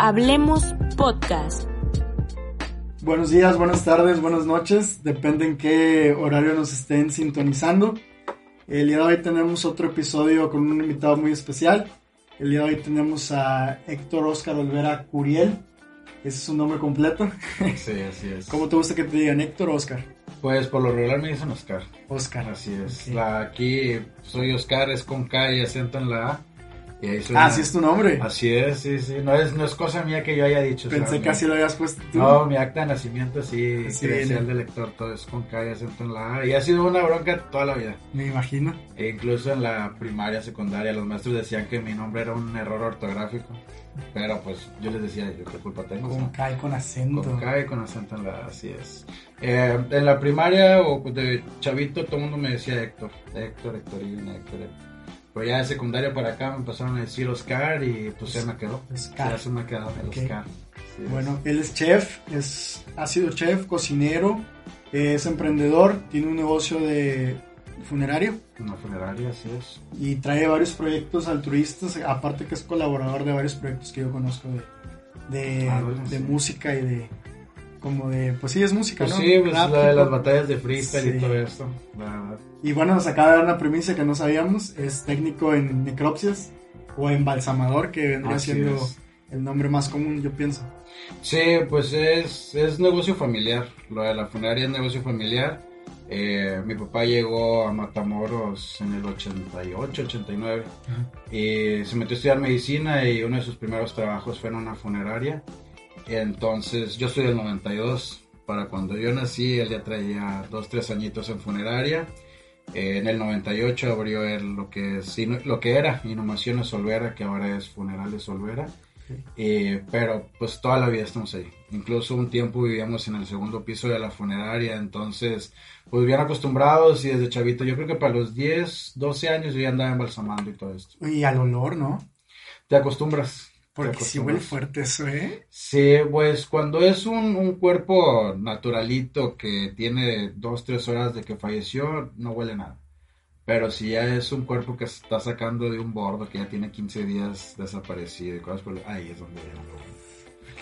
Hablemos Podcast. Buenos días, buenas tardes, buenas noches. Depende en qué horario nos estén sintonizando. El día de hoy tenemos otro episodio con un invitado muy especial. El día de hoy tenemos a Héctor Oscar Olvera Curiel. Ese es su nombre completo. Sí, así es. ¿Cómo te gusta que te digan Héctor o Oscar? Pues por lo regular me dicen Oscar. Oscar. Así es. La, aquí soy Oscar, es con K y acento en la A. Ah, sí es tu nombre. Así es, sí, sí. No es, no es cosa mía que yo haya dicho. Pensé que así lo habías puesto tú. No, mi acta de nacimiento sí, Sí, credencial de lector, todo es con K y acento en la A. Y ha sido una bronca toda la vida. Me imagino. E incluso en la primaria, secundaria, los maestros decían que mi nombre era un error ortográfico. Pero pues yo les decía, yo qué culpa tengo. Con. K y con acento. Con K y con acento en la A, así es. Eh, en la primaria o de chavito todo el mundo me decía Héctor, Héctor, Héctorina, Héctor, Héctor. Ya de secundaria para acá me empezaron a decir Oscar y pues se me quedó. Oscar. Ya se me quedó el. Oscar. Sí. Bueno, él es chef, es, ha sido chef, cocinero, es emprendedor, tiene un negocio de funerario Una funeraria, así es. y trae varios proyectos altruistas, aparte que es colaborador de varios proyectos que yo conozco de, de, Ah, bueno, de sí. música y de como de pues sí es música Pues ¿no? sí, pues Rap, la de las batallas de freestyle Sí. y todo esto. Y bueno nos acaba de dar una premisa que no sabíamos es técnico en necropsias o embalsamador que vendría Así siendo es. el nombre más común yo pienso Sí, pues es, es negocio familiar. Lo de la funeraria es negocio familiar. Eh, mi papá llegó a Matamoros en el 88, 89 y se metió a estudiar medicina y uno de sus primeros trabajos fue en una funeraria. Entonces yo soy del 92. Para cuando yo nací, él ya traía dos, tres añitos en funeraria. Eh, en el 98 abrió él lo que, es, lo que era Inhumaciones Solvera, que ahora es Funerales Solvera. Eh, pero pues toda la vida estamos ahí. Incluso un tiempo vivíamos en el segundo piso de la funeraria, entonces pues bien acostumbrados y desde chavito, yo creo que para los 10, 12 años yo ya andaba embalsamando y todo esto. y al olor no Te acostumbras. Porque si huele fuerte eso eh Sí, pues cuando es un, un cuerpo naturalito que tiene dos, tres horas de que falleció, no huele nada. Pero si ya es un cuerpo que se está sacando de un bordo que ya tiene 15 días desaparecido y cosas por ahí es donde, ¿Qué?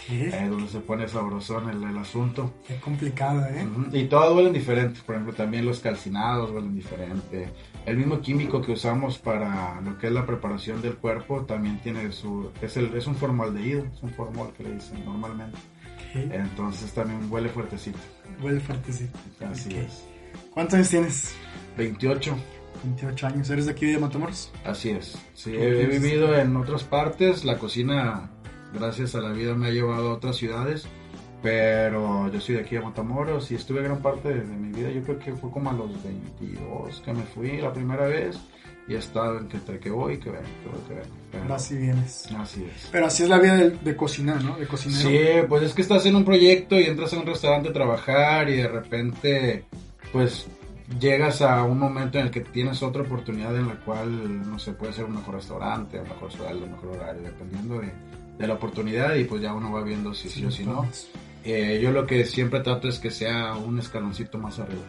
Ahí es donde se pone sabrosón el, el asunto. Qué complicado, ¿eh? Ujú, Y todos huelen diferente, por ejemplo, también los calcinados huelen diferente. El mismo químico que usamos para lo que es la preparación del cuerpo también tiene su, es, el, es un formaldehído, es un formol que le dicen normalmente. Entonces también huele fuertecito. Huele fuertecito. Así Ok. es. ¿Cuántos años tienes? 28, 28 años. ¿Eres de aquí de Matamoros? así es. Sí, he, he vivido en otras partes, la cocina, gracias a la vida, me ha llevado a otras ciudades, pero yo soy de aquí de Matamoros y estuve gran parte de, mi vida, yo creo que fue como a los 22 que me fui la primera vez y he estado en que entre que voy y que vengo, que voy, que vengo. Pero- Vas y vienes. Así es. Pero así es la vida de, de cocinar, ¿no? De cocinero. Sí, pues es que estás en un proyecto y entras a un restaurante a trabajar y de repente, pues llegas a un momento en el que tienes otra oportunidad en la cual, no sé, puede ser un mejor restaurante, un mejor sueldo, un mejor horario, dependiendo de, de la oportunidad y pues ya uno va viendo si sí, o si no. Eh, yo lo que siempre trato es que sea un escaloncito más arriba.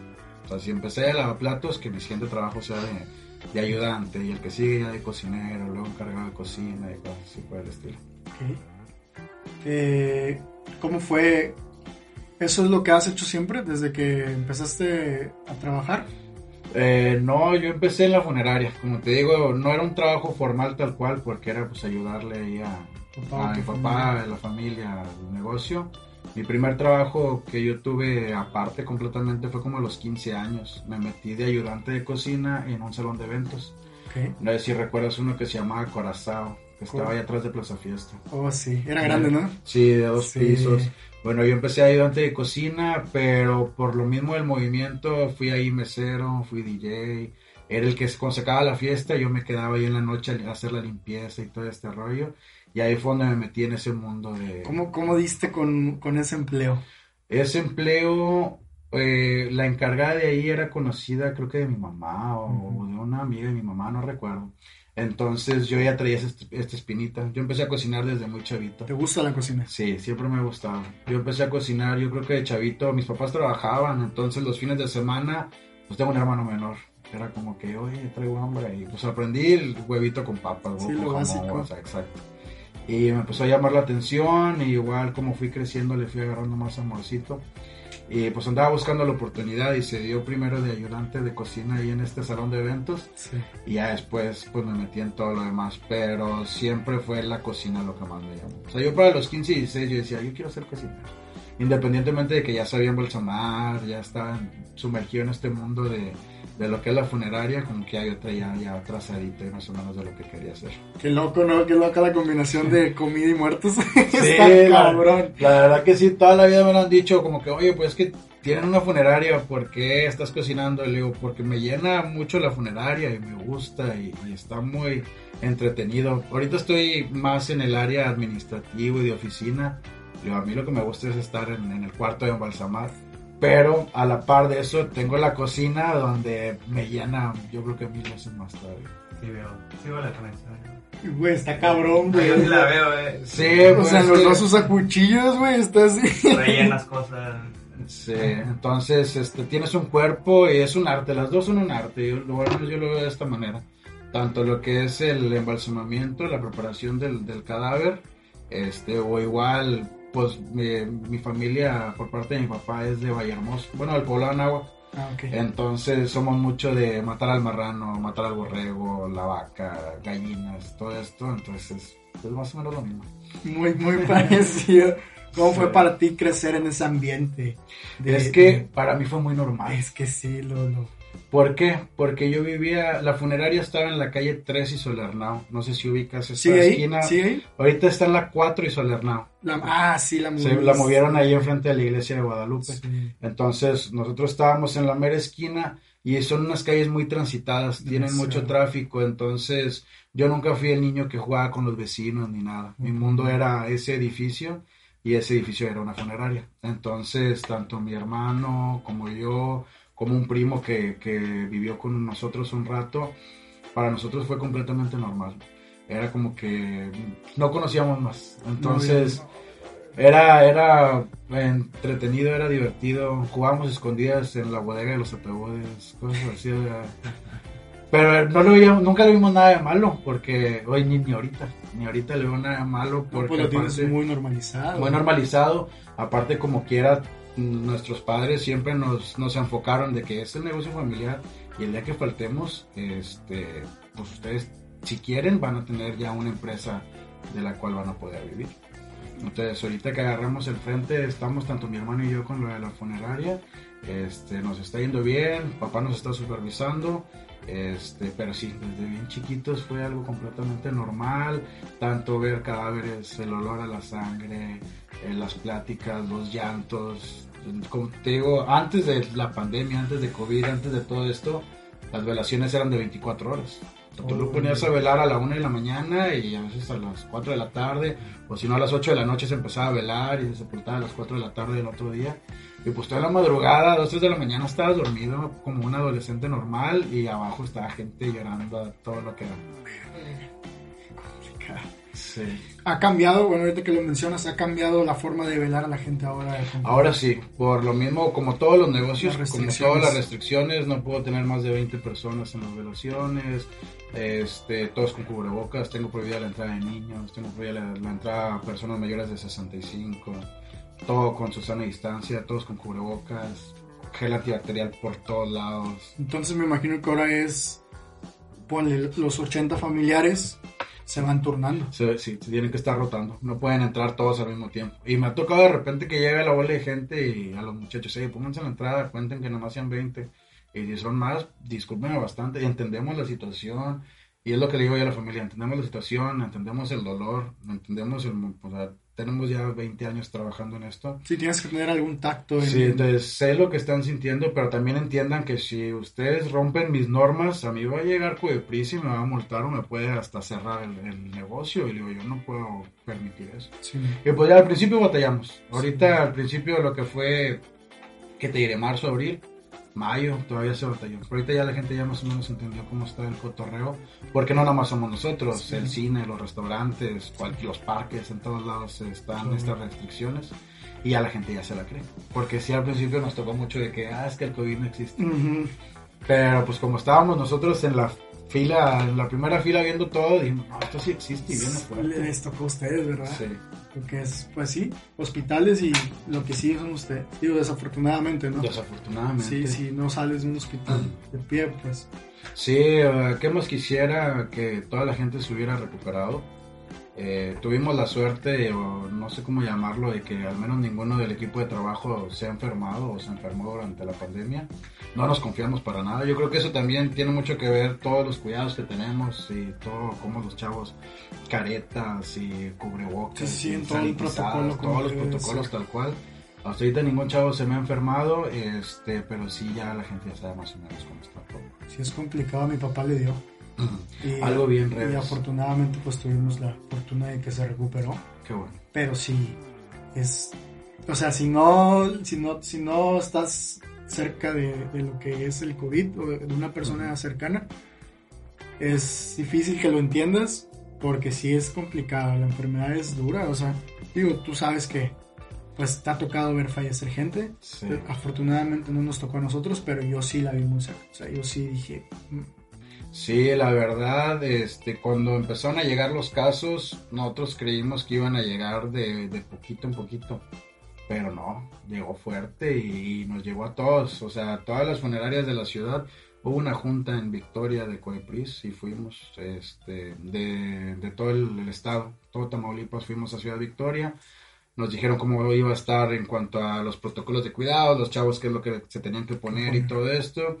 O sea, si empecé de lavaplatos, que mi siguiente trabajo sea de, de ayudante y el que sigue ya de cocinero, luego encargado de cocina y cosas así por el estilo. Ok. Eh, ¿Cómo fue? ¿Eso es lo que has hecho siempre desde que empezaste a trabajar? Eh, no, yo empecé en la funeraria. Como te digo, no era un trabajo formal tal cual, porque era pues ayudarle ahí a, Papá, a mi papá, familia. la familia, al negocio. Mi primer trabajo que yo tuve aparte completamente fue como a los 15 años. Me metí de ayudante de cocina en un salón de eventos. Ok. No sé si recuerdas uno que se llamaba Corazao, que estaba ahí atrás de Plaza Fiesta. Oh, sí. Era grande, ¿no? Sí, de dos Sí. pisos. Bueno, yo empecé ayudante de cocina, pero por lo mismo del movimiento fui ahí mesero, fui DJ. Era el que cuando se acababa la fiesta, yo me quedaba ahí en la noche a hacer la limpieza y todo este rollo. Y ahí fue donde me metí en ese mundo de... ¿Cómo, cómo diste con, con ese empleo? Ese empleo, eh, la encargada de ahí era conocida, creo que de mi mamá o de una amiga de mi mamá, no recuerdo. Entonces yo ya traía esta, espinita. Yo empecé a cocinar desde muy chavito. ¿Te gusta la cocina? Sí, siempre me ha gustado. Yo empecé a cocinar, yo creo que de chavito, mis papás trabajaban, entonces los fines de semana, pues tengo un hermano menor. Era como que, oye, traigo hambre. Y pues aprendí el huevito con papas, Sí, lo jamón, básico. o sea, exacto. Y me empezó a llamar la atención, y igual como fui creciendo le fui agarrando más amorcito. Y pues andaba buscando la oportunidad y se dio primero de ayudante de cocina ahí en este salón de eventos. Sí. Y ya después pues me metí en todo lo demás, pero siempre fue la cocina lo que más me llamó. O sea, yo para los 15 y 16 yo decía, yo quiero ser cocinero. Independientemente de que ya sabía embalsamar, ya estaba sumergido en este mundo de, de lo que es la funeraria, como que yo traía ya trazadito y más o menos de lo que quería hacer. Qué loco, ¿no? Qué loca la combinación de comida y muertos. Sí, Está la- cabrón. La verdad que sí, toda la vida me lo han dicho, como que, oye, pues que tienen una funeraria, ¿por qué estás cocinando? Y le digo, porque me llena mucho la funeraria y me gusta y, y está muy entretenido. Ahorita estoy más en el área administrativo y de oficina. Le digo, a mí lo que me gusta es estar en, en el cuarto de embalsamar. Pero a la par de eso, tengo la cocina donde me llena, yo creo que mil veces más todavía. Sí veo, sí veo la conexión. Güey, está cabrón, güey. Yo sí la veo, eh. Sí, O pues, sea, los dos usa cuchillos, güey, está así. Rellenas cosas. Sí, entonces este, tienes un cuerpo y es un arte, las dos son un arte, yo, lo, bueno, yo lo veo de esta manera. Tanto lo que es el embalsamamiento, la preparación del, del cadáver, este, o igual, pues mi, mi familia por parte de mi papá es de Vallehermoso, bueno, del poblado de Anáhuac. Ah, ok. Entonces somos mucho de matar al marrano, matar al borrego, la vaca, gallinas, todo esto, entonces es más o menos lo mismo. Muy, muy parecido. ¿Cómo fue para ti crecer en ese ambiente? de- Es que para mí fue muy normal. Es que sí, lo, lo... ¿Por qué? Porque yo vivía, la funeraria estaba en la calle 3 y Solernao. No sé si ubicas esa ¿Sigue ahí? esquina. ¿Sigue ahí? Ahorita está en la 4 y Solernao. La- ah, sí, la Se moviste. la movieron ahí enfrente de la iglesia de Guadalupe. Sí. Entonces, nosotros estábamos en la mera esquina y son unas calles muy transitadas, tienen mucho tráfico. Entonces, yo nunca fui el niño que jugaba con los vecinos ni nada. Mi mundo era ese edificio y ese edificio era una funeraria. Entonces, tanto mi hermano como yo, como un primo que, que vivió con nosotros un rato, para nosotros fue completamente normal. Era como que no conocíamos más. Entonces, era, era entretenido, era divertido. Jugábamos escondidas en la bodega de los ataúdes, cosas así. era- Pero no lo veíamos, nunca le vimos nada de malo, porque hoy ni, ni ahorita, ni ahorita le veo nada de malo, No, porque pues lo tienes aparte- muy normalizado. muy normalizado. Aparte, como quiera, nuestros padres siempre nos, nos enfocaron de que es el negocio familiar y el día que faltemos, este, pues ustedes, si quieren, van a tener ya una empresa de la cual van a poder vivir. Entonces, ahorita que agarramos el frente, estamos tanto mi hermano y yo con lo de la funeraria. Este, nos está yendo bien, papá nos está supervisando. Este, pero sí, desde bien chiquitos fue algo completamente normal. Tanto ver cadáveres, el olor a la sangre, eh, las pláticas, los llantos. Como te digo, antes de la pandemia, antes de COVID, antes de todo esto, las velaciones eran de 24 horas. O sea, Tú lo ponías a velar a la 1 de la mañana y a veces a las 4 de la tarde, o si no a las 8 de la noche se empezaba a velar y se sepultaba a las 4 de la tarde del otro día. Y pues toda la madrugada, a las 2 de la mañana estabas dormido como un adolescente normal y abajo estaba gente llorando a todo lo que da. Sí. Ha cambiado, bueno, ahorita que lo mencionas, ha cambiado la forma de velar a la gente ahora. Ahora sí, por lo mismo, como todos los negocios, como todas las restricciones, no puedo tener más de 20 personas en las velaciones, este, todos con cubrebocas, tengo prohibida la entrada de niños, tengo prohibida la, la entrada a personas mayores de 65, todo con su sana distancia, todos con cubrebocas, gel antibacterial por todos lados. Entonces me imagino que ahora es, ponle los 80 familiares, se van turnando. Se, sí, tienen que estar rotando, no pueden entrar todos al mismo tiempo. Y me ha tocado de repente que llega la bola de gente y a los muchachos, hey, pónganse en la entrada, cuenten que nomás sean 20. Y si son más, discúlpenme bastante, entendemos la situación Y es lo que le digo yo a la familia, entendemos la situación, entendemos el dolor, entendemos el... O sea, tenemos ya 20 años trabajando en esto. Sí, tienes que tener algún tacto. En... Sí, entonces sé lo que están sintiendo, pero también entiendan que si ustedes rompen mis normas, a mí va a llegar Codepris y me va a multar o me puede hasta cerrar el, el negocio. Y le digo, yo no puedo permitir eso. Sí. Y pues ya al principio batallamos. Ahorita al principio lo que fue, que te diré, marzo, abril, mayo, todavía se batalló. Pero ahorita ya la gente ya más o menos entendió cómo está el cotorreo. Porque no nada más somos nosotros, Sí. el cine, los restaurantes, los parques, en todos lados están Sí. estas restricciones. Y ya la gente ya se la cree. Porque sí, al principio nos tocó mucho de que, ah, es que el COVID no existe. Ujú. Pero pues como estábamos nosotros en la fila, en la primera fila viendo todo, dijimos, no, esto sí existe y viene fuerte. Les tocó a ustedes, ¿verdad? Sí. Lo que es, pues sí, hospitales y lo que sí son ustedes. Digo, desafortunadamente, ¿no? Desafortunadamente. Sí, si no sales de un hospital de pie, pues Sí, eh, ¿qué más quisiera que toda la gente se hubiera recuperado? Eh, tuvimos la suerte, o no sé cómo llamarlo, de que al menos ninguno del equipo de trabajo se ha enfermado o se enfermó durante la pandemia. No nos confiamos para nada. Yo creo que eso también tiene mucho que ver todos los cuidados que tenemos y todo, como los chavos, caretas y cubrebocas, Sí, sí, y en todo el protocolo todos los protocolos tal cual. Hasta ahorita ningún chavo se me ha enfermado, este, pero sí ya la gente ya sabe más o menos cómo está todo. si es complicado, mi papá le dio. Y, Algo bien Y reves. afortunadamente, pues tuvimos la fortuna de que se recuperó. Qué bueno. Pero sí, es. O sea, si no, si no, si no estás cerca de, de lo que es el COVID o de una persona cercana, es difícil que lo entiendas porque sí es complicado. La enfermedad es dura. O sea, digo, tú sabes que pues te ha tocado ver fallecer gente. Sí. Afortunadamente no nos tocó a nosotros, pero yo sí la vi muy cerca. O sea, yo sí dije, "Mm, Sí, la verdad, este, cuando empezaron a llegar los casos, nosotros creímos que iban a llegar de, de poquito en poquito, pero no, llegó fuerte y, nos llegó a todos, o sea, a todas las funerarias de la ciudad. Hubo una junta en Victoria de Coepris y fuimos, este, de, de todo el, el estado, todo Tamaulipas, fuimos a Ciudad Victoria. Nos dijeron cómo iba a estar en cuanto a los protocolos de cuidado, los chavos, qué es lo que se tenían que poner y todo esto.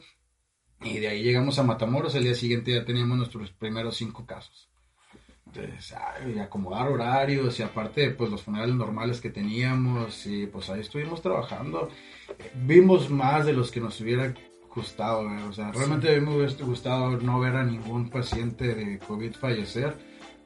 Y de ahí llegamos a Matamoros, el día siguiente ya teníamos nuestros primeros cinco casos. Entonces, ay, acomodar horarios y aparte, pues los funerales normales que teníamos y pues ahí estuvimos trabajando. Vimos más de los que nos hubiera gustado ver, o sea, realmente me hubiera gustado no ver a ningún paciente de COVID fallecer,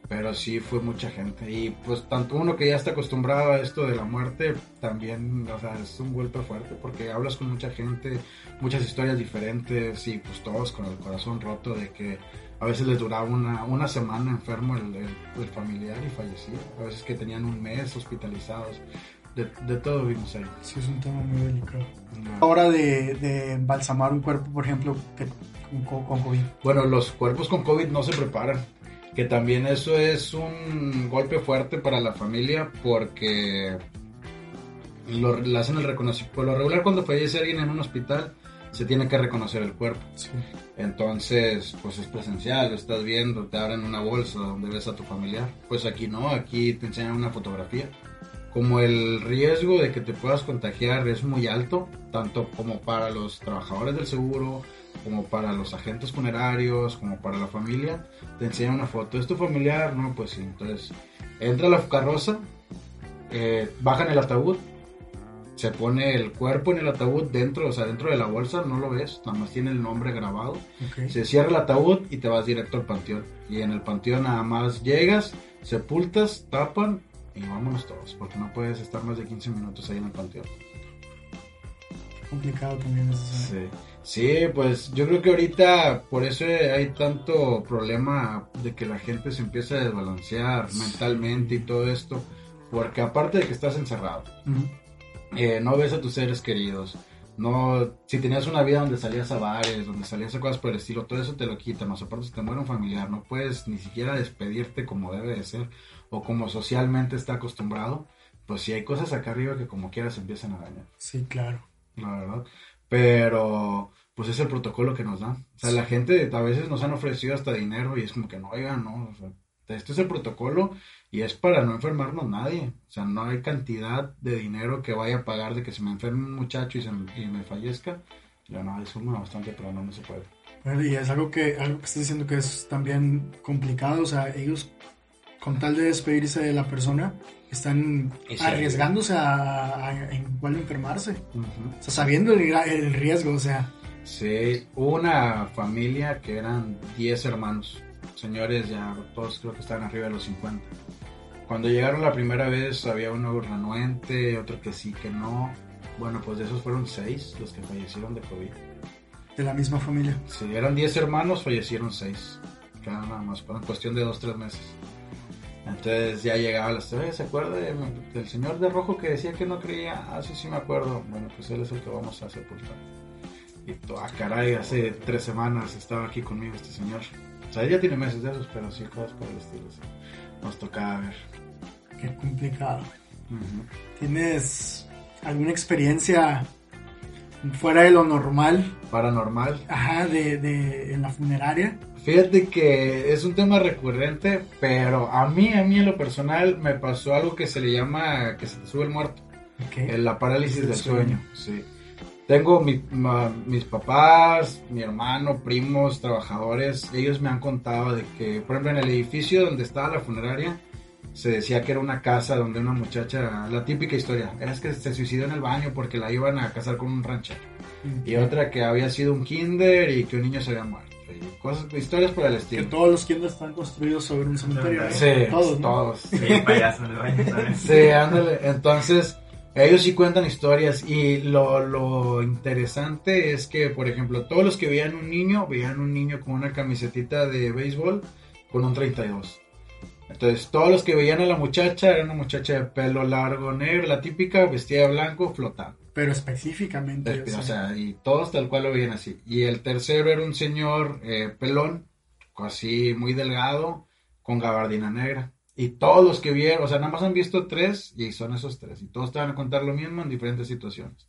pero sí fue mucha gente y pues tanto uno que ya está acostumbrado a esto de la muerte, también, o sea, es un golpe fuerte porque hablas con mucha gente, muchas historias diferentes y pues todos con el corazón roto de que a veces les duraba una, una semana enfermo el, el- el familiar y fallecía, a veces que tenían un mes hospitalizados, de, de todo vimos ahí. sí es un tema muy delicado. Ahora de, de embalsamar un cuerpo, por ejemplo, que, con, con COVID. Bueno, los cuerpos con COVID no se preparan. Que también eso es un golpe fuerte para la familia porque lo, le hacen el reconocimiento. Por lo regular, cuando fallece alguien en un hospital, se tiene que reconocer el cuerpo. Sí. Entonces, pues es presencial, lo estás viendo, te abren una bolsa donde ves a tu familiar. Pues aquí no, aquí te enseñan una fotografía. Como el riesgo de que te puedas contagiar es muy alto, tanto como para los trabajadores del seguro, como para los agentes funerarios, como para la familia, te enseñan una foto. ¿Es tu familiar? No, pues sí. Entonces, entra la carroza, eh, bajan el ataúd, se pone el cuerpo en el ataúd dentro, o sea, dentro de la bolsa, no lo ves, nada más tiene el nombre grabado. Se cierra el ataúd y te vas directo al panteón. Y en el panteón nada más llegas, sepultas, tapan y vámonos todos, porque no puedes estar más de 15 minutos ahí en el panteón. complicado también eso. ¿sabes? Sí. Sí, pues yo creo que ahorita por eso hay tanto problema de que la gente se empieza a desbalancear mentalmente y todo esto, porque aparte de que estás encerrado, Ujú. eh, no ves a tus seres queridos. No, si tenías una vida donde salías a bares, donde salías a cosas por el estilo, todo eso te lo quitan, más aparte si te muere un familiar, no puedes ni siquiera despedirte como debe de ser o como socialmente está acostumbrado, pues si hay cosas acá arriba que como quieras empiezan a dañar, Sí, claro. la verdad. Pero pues es el protocolo que nos dan. O sea, la gente a veces nos han ofrecido hasta dinero y es como que no, oigan, no, o sea, este es el protocolo y es para no enfermarnos nadie. O sea, no hay cantidad de dinero que vaya a pagar de que se me enferme un muchacho y, se, y me fallezca. Ya no, es suma bastante, pero no, no se puede. Y es algo que, algo que estás diciendo que es también complicado, o sea, ellos con tal de despedirse de la persona, están sí. arriesgándose a, a- a igual enfermarse, Ujú. o sea, sabiendo el, el riesgo, o sea, Sí, hubo una familia que eran 10 hermanos, señores ya todos creo que estaban arriba de los 50. Cuando llegaron la primera vez había uno renuente, otro que sí, que no. Bueno, pues de esos fueron 6 los que fallecieron de COVID. de la misma familia. Sí, eran 10 hermanos, fallecieron 6. Cada nada más, en cuestión de 2-3 meses. Entonces ya llegaba la historia, ¿se acuerda de- del señor de rojo que decía que no creía? Ah, sí, sí me acuerdo. Bueno, pues él es el que vamos a sepultar. Y ah, caray, hace tres semanas estaba aquí conmigo este señor. O sea, ya tiene meses de esos, pero sí, cosas por el estilo. sí. Nos tocaba ver. Qué complicado. Ujú. ¿Tienes alguna experiencia fuera de lo normal, Paranormal. ajá, de, de en la funeraria? Fíjate que es un tema recurrente, pero a mí, a mí en lo personal, me pasó algo que se le llama que se te sube el muerto. Ok. Eh, La parálisis Del sueño. sueño, sí. Tengo mi- ma- mis papás, mi hermano, primos, trabajadores, ellos me han contado de que, por ejemplo, en el edificio donde estaba la funeraria, se decía que era una casa donde una muchacha, la típica historia, es que se suicidó en el baño porque la iban a casar con un ranchero. Y otra que había sido un kinder y que un niño se había muerto. Cosas, historias por el Que estilo. todos los kinders están construidos sobre un cementerio. Sí, todos, ¿no? todos. Sí, payaso en el baño, ¿sabes? Sí, ándale. Entonces, ellos sí cuentan historias y lo, lo interesante es que, por ejemplo, todos los que veían un niño, veían un niño con una camisetita de béisbol con un 32. Entonces, todos los que veían a la muchacha era una muchacha de pelo largo negro, la típica, vestida de blanco, flotando. Pero específicamente. O o sea, y todos tal cual lo veían así. Y el tercero era un señor eh, pelón, así muy delgado, con gabardina negra. Y todos los que vieron, o sea, nada más han visto tres y son esos tres. Y todos te van a contar lo mismo en diferentes situaciones.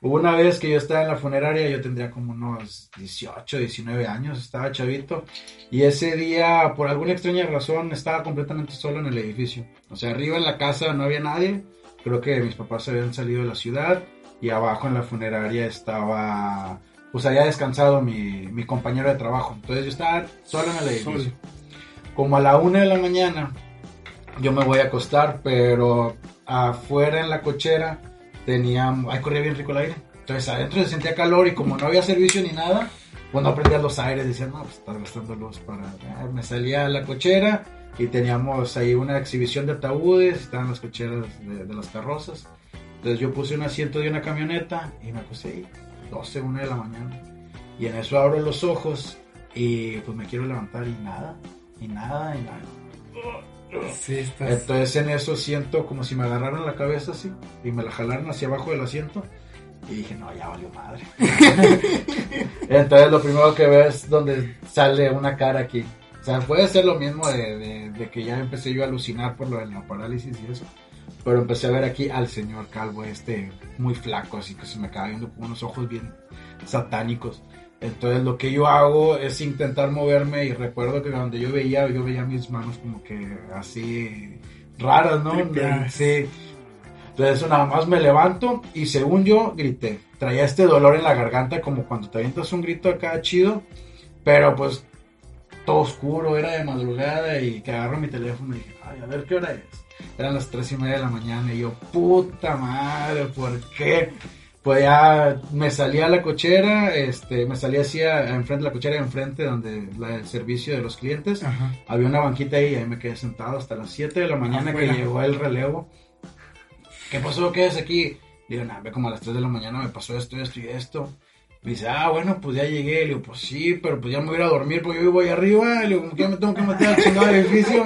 Hubo una vez que yo estaba en la funeraria, yo tendría como unos 18, 19 años, estaba chavito. Y ese día, por alguna extraña razón, estaba completamente solo en el edificio. O sea, arriba en la casa no había nadie. Creo que mis papás habían salido de la ciudad. Y abajo en la funeraria estaba, pues había descansado mi, mi compañero de trabajo. Entonces yo estaba solo en el edificio. Solo. Como a la una de la mañana, yo me voy a acostar, pero afuera en la cochera tenía, ahí corría bien rico el aire. Entonces adentro se sentía calor y como no había servicio ni nada, pues no prendía los aires, decía, no, pues estás gastando luz para... Me salía a la cochera y teníamos ahí una exhibición de ataúdes, estaban las cocheras de, de las carrozas. Entonces yo puse un asiento de una camioneta y me acosté ahí, 12, 1 de la mañana. Y en eso abro los ojos y pues me quiero levantar y nada, y nada, y nada. sí, estás- Entonces en eso siento como si me agarraran la cabeza así y me la jalaran hacia abajo del asiento. Y dije, no, ya valió madre. Entonces lo primero que veo es donde sale una cara aquí. O sea, puede ser lo mismo de, de- de que ya empecé yo a alucinar por lo de la parálisis y eso. Pero empecé a ver aquí al señor calvo este, muy flaco, así que se me acaba viendo con unos ojos bien satánicos. Entonces lo que yo hago es intentar moverme y recuerdo que cuando yo veía, yo veía mis manos como que así raras, ¿no? Tripeadas. Sí. Entonces nada más me levanto y según yo grité. Traía este dolor en la garganta como cuando te avientas un grito acá chido, pero pues todo oscuro, era de madrugada y que agarro mi teléfono y dije, ay, a ver qué hora es. Eran las tres y media de la mañana y yo, puta madre, ¿por qué? Pues ya me salí a la cochera, este, me salí así a- a enfrente, la cochera de enfrente donde la, el servicio de los clientes. Ajá. Había una banquita ahí y ahí me quedé sentado hasta las 7 de la mañana Afuera. que llegó el relevo. ¿Qué pasó? ¿Qué es aquí? Digo, nada, ve como a las 3 de la mañana me pasó esto, esto y esto. Dice, ah, bueno, pues ya llegué. Le digo, pues sí, pero pues ya me voy a ir a dormir porque yo vivo ahí arriba. Le digo, como que me tengo que meter al chingado edificio.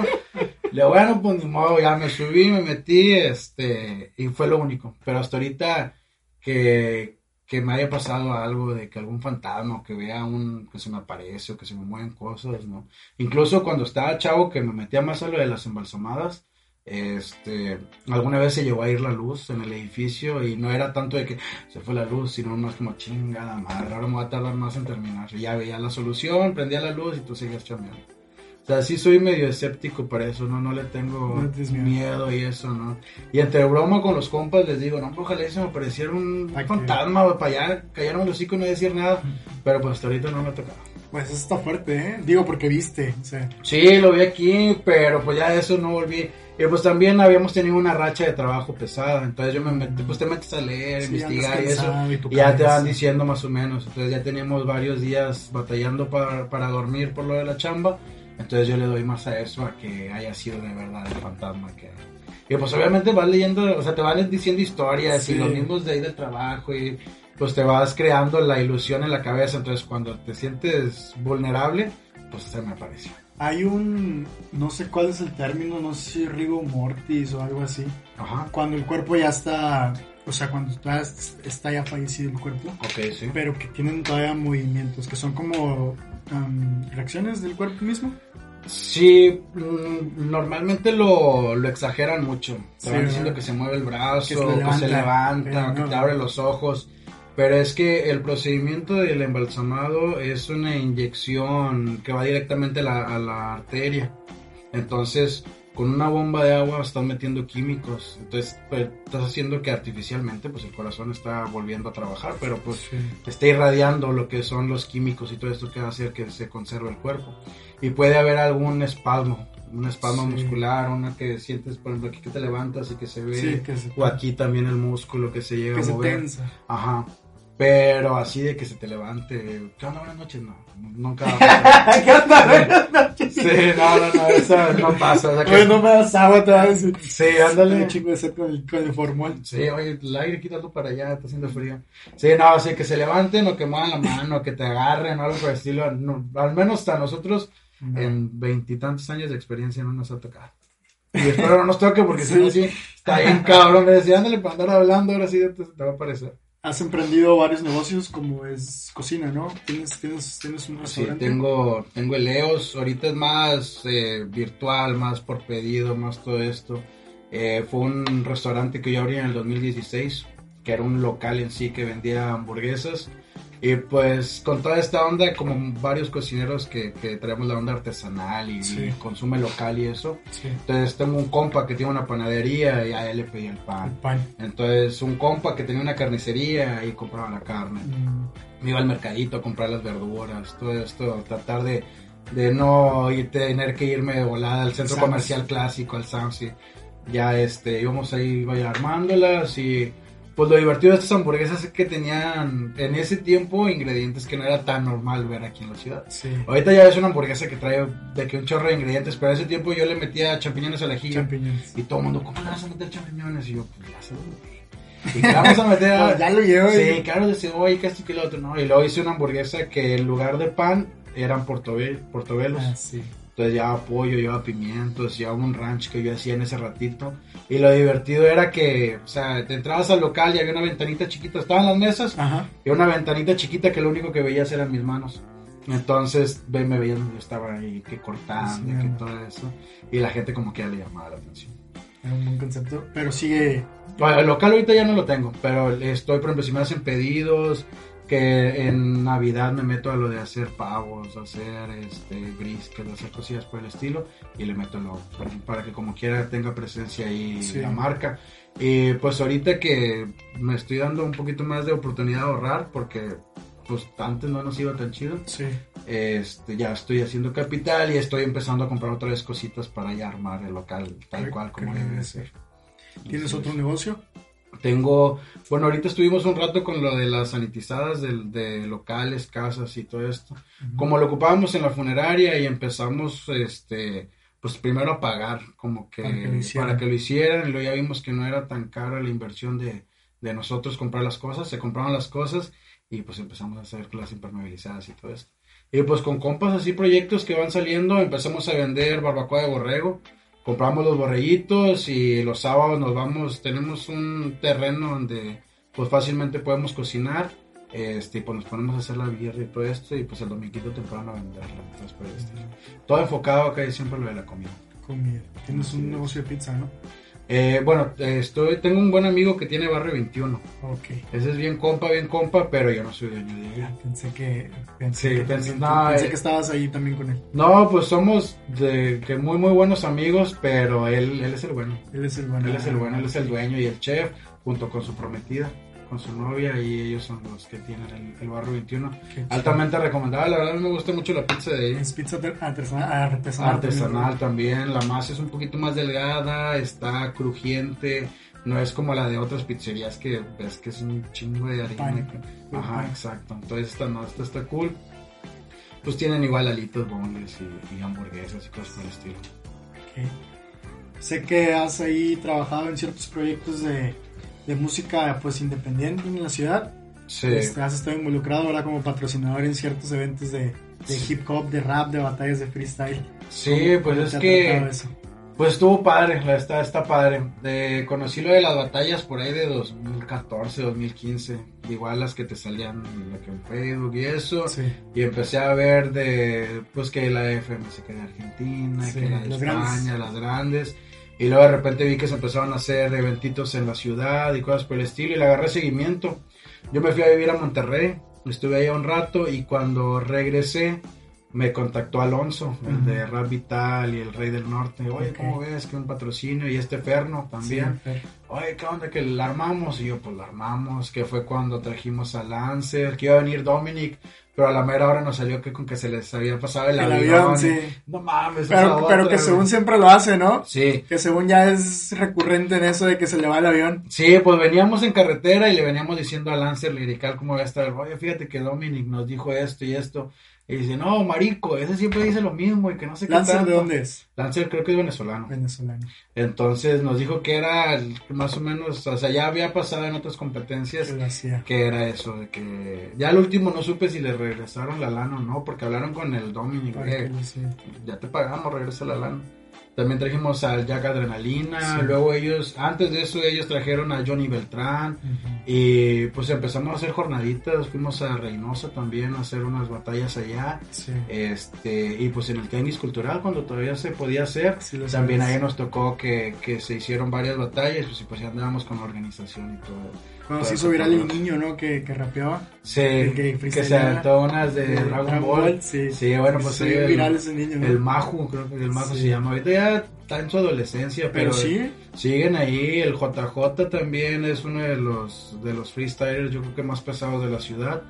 Le digo, bueno, pues ni modo, ya me subí, me metí, este, y fue lo único. Pero hasta ahorita que, que me haya pasado algo de que algún fantasma que vea un, que se me aparece o que se me mueven cosas, ¿no? Incluso cuando estaba chavo que me metía más a lo de las embalsamadas, este, alguna vez se llegó a ir la luz en el edificio y no era tanto de que se fue la luz, sino más como chingada madre, ahora me va a tardar más en terminar. Y ya veía la solución, prendía la luz y tú seguías chambeando. O sea, sí soy medio escéptico para eso, ¿no? No le tengo No miedo. y eso, ¿no? Y entre broma con los compas les digo, no, ojalá se me apareciera un ¿A qué? fantasma, para allá, callarme los hocico y no decir nada. Pero pues hasta ahorita no me ha tocado. Pues eso está fuerte, ¿eh? Digo, porque viste, o sea. Sí, lo vi aquí, pero pues ya de eso no volví. Y pues también habíamos tenido una racha de trabajo pesada, entonces yo me metí, pues te metes a leer, Sí, investigar y eso, y ya te van diciendo más o menos. Entonces ya teníamos varios días batallando para, para dormir por lo de la chamba, entonces yo le doy más a eso, a que haya sido de verdad el fantasma que... Y pues obviamente vas leyendo, o sea, te van diciendo historias Sí. y los mismos de ahí del trabajo y pues te vas creando la ilusión en la cabeza, entonces cuando te sientes vulnerable, pues se me apareció. Hay un, no sé cuál es el término, no sé si rigor mortis o algo así. Ajá, Cuando el cuerpo ya está, o sea, cuando todavía está ya fallecido el cuerpo, ok, sí. pero que tienen todavía movimientos, que son como am, reacciones del cuerpo mismo. Sí, mm, normalmente lo, lo exageran mucho. Te Sí, van diciendo ¿verdad? que se mueve el brazo, Que que se levanta, que te abre los ojos. Pero es que el procedimiento del embalsamado es una inyección que va directamente a la, a la arteria. Entonces, con una bomba de agua estás metiendo químicos. Entonces, pues, estás haciendo que artificialmente pues el corazón está volviendo a trabajar, pero pues está irradiando lo que son los químicos y todo esto que va a hacer que se conserve el cuerpo. Y puede haber algún espasmo, un espasmo Sí. muscular, una que sientes, por ejemplo, aquí que te levantas y que se ve, Sí, que se, o aquí también el músculo que se llega que a se mover. tensa. Ajá. Pero así de que se te levante, ¿qué onda? Buenas noches, no, nunca. ¿Qué onda? Sí, no, no, no, eso no pasa. o sea que- Oye, no me das agua, te vas a decir. Sí, Dale ándale. un chingo de sed con el, con el formol. Sí, oye, el aire quítalo para allá, está haciendo frío. Sí, no, así que se levanten o que muevan la mano, que te agarren o algo por el estilo. No, al menos a nosotros No. en veintitantos años de experiencia no nos ha tocado. Y espero no nos toque porque si no, Sí. sí, está bien cabrón. Me decía, ándale para andar hablando, ahora sí te, te va a aparecer. Has emprendido varios negocios como es cocina, ¿no? Tienes, tienes, tienes un Sí, restaurante. tengo, tengo el EOS, ahorita es más eh, virtual, más por pedido, más todo esto. Eh, fue un restaurante que yo abrí en el 2016, que era un local en sí que vendía hamburguesas. Y pues con toda esta onda, como varios cocineros que, que traemos la onda artesanal y, Sí. y consume local y eso. Sí, Entonces tengo un compa que tiene una panadería y a él le pedí el el pan. pan. Entonces un compa que tenía una carnicería y compraba la carne Mm, me iba al mercadito a comprar las verduras, todo esto, tratar de, de no ir, tener que irme de volada al centro Sam's. comercial clásico, al Sam's. y Ya este, íbamos ahí vaya, armándolas y pues lo divertido de estas hamburguesas es que tenían en ese tiempo ingredientes que no era tan normal ver aquí en la ciudad. sí. Ahorita ya es una hamburguesa que trae de que un chorro de ingredientes, pero en ese tiempo yo le metía champiñones al ajillo. Champiñones. Y todo el mundo, ¿cómo le vas a meter champiñones? Y yo, pues ya sé. Y que vamos a meter a- Pues ya lo llevo. Sí, claro, de cebolla, que esto que lo otro, ¿no? Y luego hice una hamburguesa que en lugar de pan eran portobe- portobelos. Ah, sí. Entonces llevaba pollo, llevaba pimientos, llevaba un ranch que yo hacía en ese ratito. Y lo divertido era que, o sea, te entrabas al local y había una ventanita chiquita, estaban las mesas, Ajá. y una ventanita chiquita que lo único que veías eran mis manos. Entonces me veían, yo estaba ahí que cortando, Sí, que todo eso. Y la gente como que ya le llamaba la atención. Era un buen concepto. Pero sigue. Bueno, el local ahorita ya no lo tengo, pero estoy, por ejemplo, si me hacen pedidos, que en Navidad me meto a lo de hacer pavos, hacer este brisket, hacer cosillas por el estilo, y le meto lo para que como quiera tenga presencia ahí Sí. la marca. Y pues ahorita que me estoy dando un poquito más de oportunidad de ahorrar, porque pues antes no nos iba tan chido, Sí. este, ya estoy haciendo capital y estoy empezando a comprar otra vez cositas para ya armar el local tal cual como debe ser. ¿Tienes Así otro negocio? Tengo, bueno, ahorita estuvimos un rato con lo de las sanitizadas de, de locales, casas y todo esto. Como lo ocupábamos en la funeraria y empezamos, este, pues primero a pagar, como que Para que lo hicieran. que lo hicieran, y luego ya vimos que no era tan cara la inversión de, de nosotros comprar las cosas, se compraron las cosas y pues empezamos a hacer las impermeabilizadas y todo esto. Y pues con compas así, proyectos que van saliendo, empezamos a vender barbacoa de borrego, compramos los borreguitos y los sábados nos vamos, tenemos un terreno donde pues fácilmente podemos cocinar, este, pues nos ponemos a hacer la birra y todo esto, y pues el dominguito temprano a venderla, entonces, por el estilo. Todo enfocado acá siempre lo de la comida. Comida. Tienes un negocio de pizza, ¿no? Eh, bueno, estoy, tengo un buen amigo que tiene barrio 21. Ok. Ese es bien compa, bien compa, pero yo no soy dueño de él. pensé que. Pensé, Sí, que, pensé- pensé, no, pensé eh. que estabas ahí también con él. No, pues somos de que muy muy buenos amigos, pero él, él es el bueno. Él es el bueno. Él es el bueno, él es el dueño y el chef, junto con su prometida. Con su novia y ellos son los que tienen el, el barrio 21. Qué chido. Altamente recomendada, la verdad me gusta mucho la pizza de ahí. Es pizza artesanal. Artesanal, Artesanal también, la masa es un poquito más delgada, está crujiente, no es como la de otras pizzerías que ves que es un chingo de harina. Ajá, exacto. Entonces esta no, esta está cool. Pues tienen igual alitos, bonles y, y hamburguesas y cosas por el estilo. Ok. Sé que has ahí trabajado en ciertos proyectos de, de música pues independiente en la ciudad. Sí. Este, has estado involucrado ahora como patrocinador en ciertos eventos de, de hip hop, de rap, de batallas de freestyle. Sí, ¿Cómo- pues es que? Pues estuvo padre, la está, está padre. De, conocí lo de las batallas por ahí de 2014, 2015. Igual las que te salían en Facebook y eso. Sí. Y empecé a ver de, pues que la FMC de Argentina, Sí, que la de España, grandes. las grandes. Y luego de repente vi que se empezaron a hacer eventitos en la ciudad y cosas por el estilo y le agarré seguimiento. Yo me fui a vivir a Monterrey, estuve ahí un rato y cuando regresé me contactó Alonso, el de Rap Vital y el Rey del Norte. Oye. ¿cómo ves? Que un patrocinio y este Ferno también. Sí. Oye, ¿qué onda? Que la armamos. Y yo, pues la armamos. Que fue cuando trajimos a Lancer. Que iba a venir Dominic. Pero a la mera hora nos salió que con que se les había pasado el, El avión. avión, sí. No mames. Pero, pero otra, que güey. según siempre lo hace, ¿no? Sí. Que según ya es recurrente en eso de que se le va el avión. Sí, pues veníamos en carretera y le veníamos diciendo a Lancer Lirical cómo va a estar. Oye, fíjate que Dominic nos dijo esto y esto. Y dice, no, marico, ese siempre dice lo mismo y que no sé qué ¿Lancer de dónde es? Lancer creo que es venezolano. Venezolano. Entonces nos dijo que era el- más o menos, o sea, ya había pasado en otras competencias Que era eso, de que ya al último no supe si le regresaron la lana o no, porque hablaron con el Dominic, eh, ya te pagamos, regresa la lana. También trajimos al Jack Adrenalina, Sí. luego ellos, antes de eso ellos trajeron a Johnny Beltrán y pues empezamos a hacer jornaditas, fuimos a Reynosa también a hacer unas batallas allá. Sí. Este, y pues en el tenis cultural, cuando todavía se podía hacer, Sí, también ahí nos tocó que, que se hicieron varias batallas, pues, y pues ya andábamos con la organización y todo. Cuando se hizo viral el niño, ¿no? Que, que rapeaba. Sí, que que, se aventó unas de Dragon, Dragon Ball. Ball, sí. Sí, bueno, pues sí, el, viral ese niño, ¿no? el Maju, creo que el Maju Sí. se llama. Ahorita ya está en su adolescencia, Pero pero, sí. siguen ahí. El JJ también es uno de los, de los freestylers, yo creo que más pesados de la ciudad.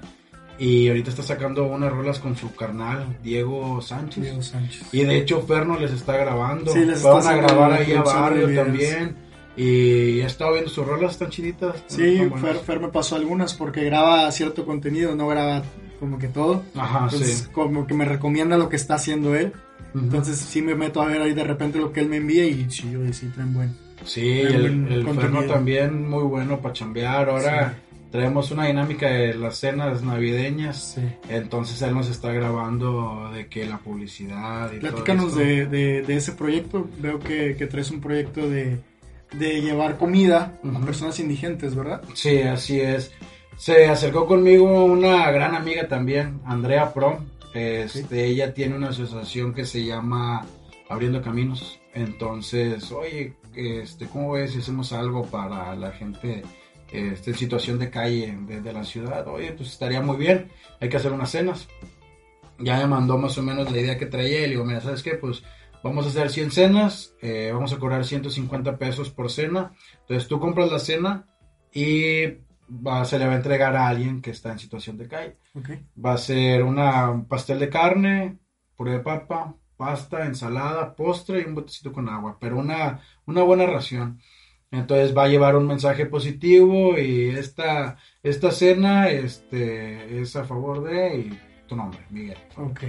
Y ahorita está sacando unas rolas con su carnal, Diego Sánchez. Diego Sánchez. Y de hecho Ferno les está grabando. Sí, les está a grabar ahí a barrio también. Y he estado viendo sus rolas, están chiditas. Sí, están Fer. Fer me pasó algunas porque graba cierto contenido, no graba como que todo. Ajá, Entonces, sí. como que me recomienda lo que está haciendo él. Ujú. Entonces, sí me meto a ver ahí de repente lo que él me envía y sí, oye, sí, traen buen. Sí, Hay el, buen el contenido. Ferno también muy bueno para chambear. Ahora traemos una dinámica de las cenas navideñas. Sí. Entonces él nos está grabando de que la publicidad y Platícanos todo de, de, de ese proyecto. Veo que, que traes un proyecto de, de llevar comida a personas indigentes, ¿verdad? Sí, así es. Se acercó conmigo una gran amiga también, Andrea Prom. Este, Ella tiene una asociación que se llama Abriendo Caminos. Entonces, oye, este, ¿cómo ves si hacemos algo para la gente este, en situación de calle de, de la ciudad? Oye, pues estaría muy bien. Hay que hacer unas cenas. Ya me mandó más o menos la idea que traía. Y le digo, mira, ¿sabes qué? Pues vamos a hacer 100 cenas. eh, vamos a cobrar 150 pesos por cena. Entonces tú compras la cena y va, se le va a entregar a alguien que está en situación de calle. Va a ser una un pastel de carne, puré de papa, pasta, ensalada, postre y un botecito con agua, pero una, una buena ración. Entonces va a llevar un mensaje positivo y esta, esta cena este, es a favor de y tu nombre, Miguel. Ok.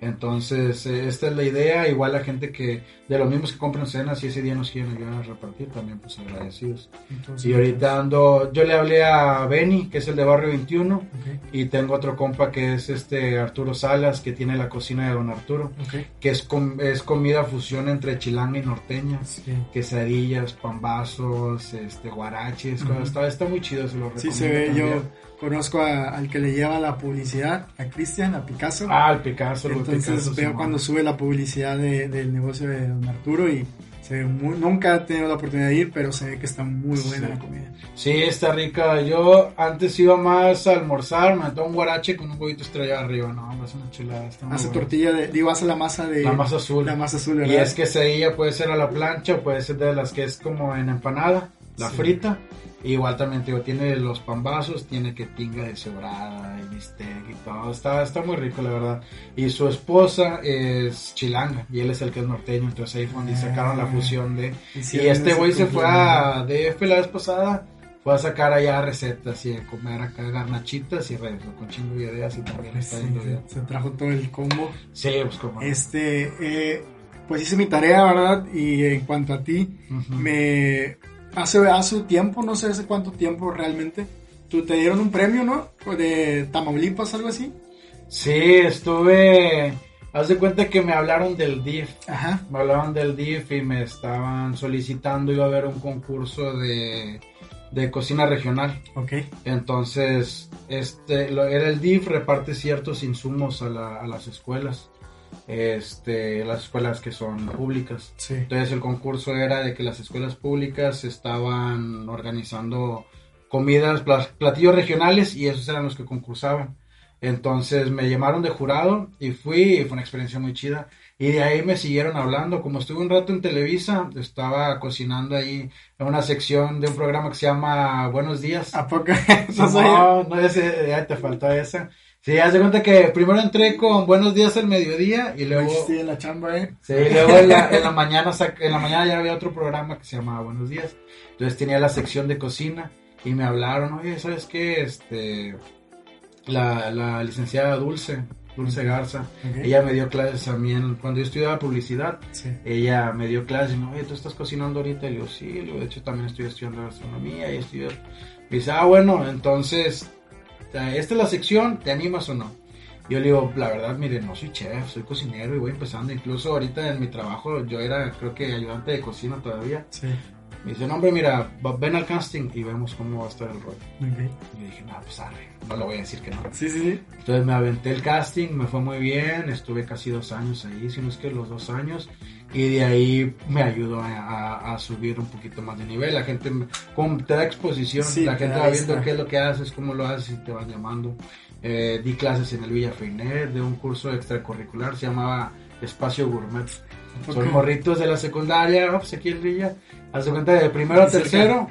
Entonces, eh, esta es la idea. Igual la gente que, de los mismos que compran cenas y ese día nos quieren ayudar a repartir, también pues agradecidos. Entonces, Y ahorita ando, yo le hablé a Benny, que es el de Barrio 21, Ok. y tengo otro compa que es este Arturo Salas, que tiene la cocina de Don Arturo, que es, com- es comida fusión entre chilanga y norteña. Sí. Quesadillas, pambazos, este, guaraches, cosas. está, está muy chido, se lo Sí se ve, yo. Conozco a- al que le lleva la publicidad, a Cristian, a Picasso. Ah, el Picasso, Entonces Picasso, veo cuando sube la publicidad de- del negocio de Don Arturo y se ve muy- nunca he tenido la oportunidad de ir, pero se ve que está muy buena Sí. la comida. Sí, está rica. Yo antes iba más a almorzar, me mató un guarache con un huevito estrellado arriba. No, es una chulada. Está Hace tortilla de, digo, hace la masa de... La masa azul. La masa azul, Y ¿verdad? es quesadilla puede ser a la plancha o puede ser de las que es como en empanada. La Sí. frita. Igual también, digo, tiene los pambazos, tiene que tinga de cebrada, y bistec y todo. Está, está muy rico, la verdad. Y su esposa es chilanga y él es el que es norteño. Entonces ahí fue donde sacaron la fusión de. Y Hicieron este güey se fue a. DF la vez pasada. Fue a sacar allá recetas y a comer acá garnachitas y regresó con chingo de ideas y también está Sí, bien. se, trajo todo el combo. Sí, pues como. Este, eh, pues hice mi tarea, ¿verdad? Y en cuanto a ti, me hace hace tiempo, no sé hace cuánto tiempo realmente, tú te dieron un premio, ¿no? De Tamaulipas, algo así. Sí, estuve. Haz de cuenta que me hablaron del DIF. Ajá. Me hablaban del DIF y me estaban solicitando. Iba a haber un concurso de, de cocina regional. Ok. Entonces, este, lo, era el DIF, reparte ciertos insumos a, la- a las escuelas. Este, las escuelas que son públicas. Sí. Entonces el concurso era de que las escuelas públicas estaban organizando comidas, pla- platillos regionales y esos eran los que concursaban. Entonces me llamaron de jurado y fui y fue una experiencia muy chida. Y de ahí me siguieron hablando. Como estuve un rato en Televisa, estaba cocinando ahí en una sección de un programa que se llama Buenos Días. ¿A poco? No, no, ese, ya te faltó esa. Sí, haz de cuenta que primero entré con Buenos Días al mediodía y luego... Sí, en la chamba, ¿eh? Sí, luego en la, en la mañana en la mañana ya había otro programa que se llamaba Buenos Días. Entonces tenía la sección de cocina y me hablaron, oye, ¿sabes qué? Este la, la licenciada Dulce, Dulce Garza, ella me dio clases también cuando yo estudiaba publicidad. Sí. Ella me dio clases y me dijo, oye, ¿tú estás cocinando ahorita? Y le digo, sí, de hecho también estoy estudiando gastronomía y estudio. Me dice, ah, bueno, entonces, eh, esta es la sección, ¿te animas o no? Yo le digo, la verdad, mire, no soy chef, soy cocinero y voy empezando. Incluso ahorita en mi trabajo, yo era, creo que ayudante de cocina todavía. Sí. Me dice, no, hombre, mira, ven al casting y vemos cómo va a estar el rollo. Ok. Y yo dije, no, pues arre, no le voy a decir que no. Sí, sí, sí. Entonces me aventé el casting, me fue muy bien, estuve casi dos años ahí, si no es que los dos años, y de ahí me ayudó a, a- a subir un poquito más de nivel. La gente, como te da exposición, Sí, la te gente va viendo esta- qué es lo que haces, cómo lo haces y te van llamando. Eh, di clases en el Villa Feinet de un curso extracurricular, se llamaba Espacio Gourmet. Son morritos de la secundaria, pues aquí en Villa, haz de cuenta de primero a tercero,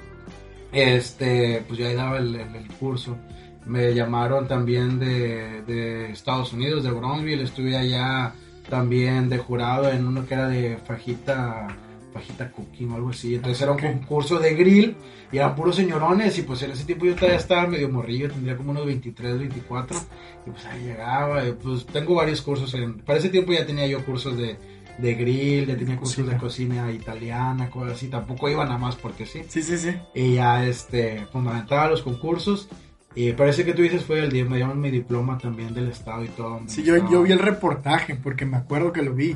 este, pues yo ahí daba el, el- el curso. Me llamaron también de, de Estados Unidos, de Brownsville, estuve allá también de jurado en uno que era de fajita, fajita cooking o algo así. Entonces era un concurso de grill y eran puros señorones y pues en ese tiempo yo todavía estaba medio morrillo, tendría como unos 23, 24 y pues ahí llegaba, y, pues tengo varios cursos, en, para ese tiempo ya tenía yo cursos de, de grill, ya tenía cursos de cocina italiana, cosas así, tampoco iba nada más porque sí. Sí, sí, sí. Y ya, este, pues me aventaba a los concursos. Y parece que tú dices fue el día, me dieron mi diploma también del estado y todo. Sí, yo, yo vi el reportaje porque me acuerdo que lo vi.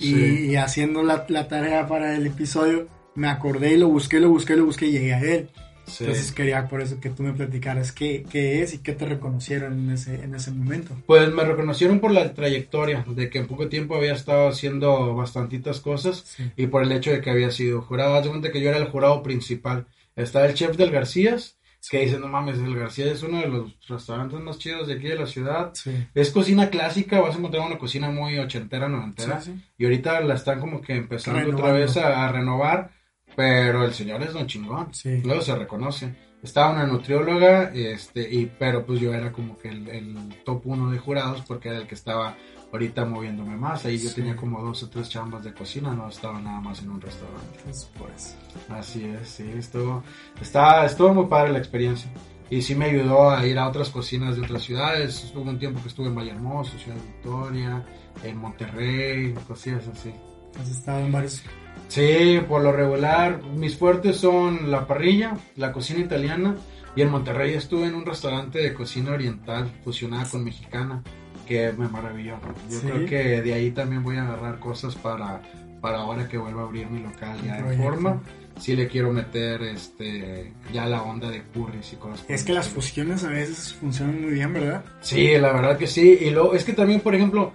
Y, sí. y haciendo la, la tarea para el episodio, me acordé y lo busqué, lo busqué, lo busqué y llegué a él. sí. Entonces quería por eso que tú me platicaras qué, qué es y qué te reconocieron en ese, en ese momento. Pues me reconocieron por la trayectoria, de que en poco tiempo había estado haciendo bastantitas cosas Sí. y por el hecho de que había sido jurado. Haz de cuenta que yo era el jurado principal. Está el chef del Garcías, que dice, no mames, el García es uno de los restaurantes más chidos de aquí de la ciudad. Sí. Es cocina clásica, vas a encontrar una cocina muy ochentera, noventera. Sí, sí. Y ahorita la están como que empezando otra vez a, a renovar, pero el señor es don chingón. Luego se reconoce. Estaba una nutrióloga, este, y, pero pues yo era como que el, el top uno de jurados porque era el que estaba ahorita moviéndome más. Ahí yo tenía como dos o tres chambas de cocina, no estaba nada más en un restaurante. Pues, pues. Así es, sí, estuvo, está, estuvo muy padre la experiencia. Y sí me ayudó a ir a otras cocinas de otras ciudades. Estuvo un tiempo que estuve en Vallehermoso, Ciudad Victoria, en Monterrey, cosillas así. Has estado en varios. Sí, por lo regular, mis fuertes son la parrilla, la cocina italiana y en Monterrey estuve en un restaurante de cocina oriental fusionada con mexicana que me maravilló. Yo Sí. creo que de ahí también voy a agarrar cosas para, para ahora que vuelva a abrir mi local ya proyecto. forma. Sí le quiero meter este ya la onda de curries y cosas. Es que las fusiones a veces funcionan muy bien, ¿verdad? Sí, la verdad que sí. Y luego es que también, por ejemplo,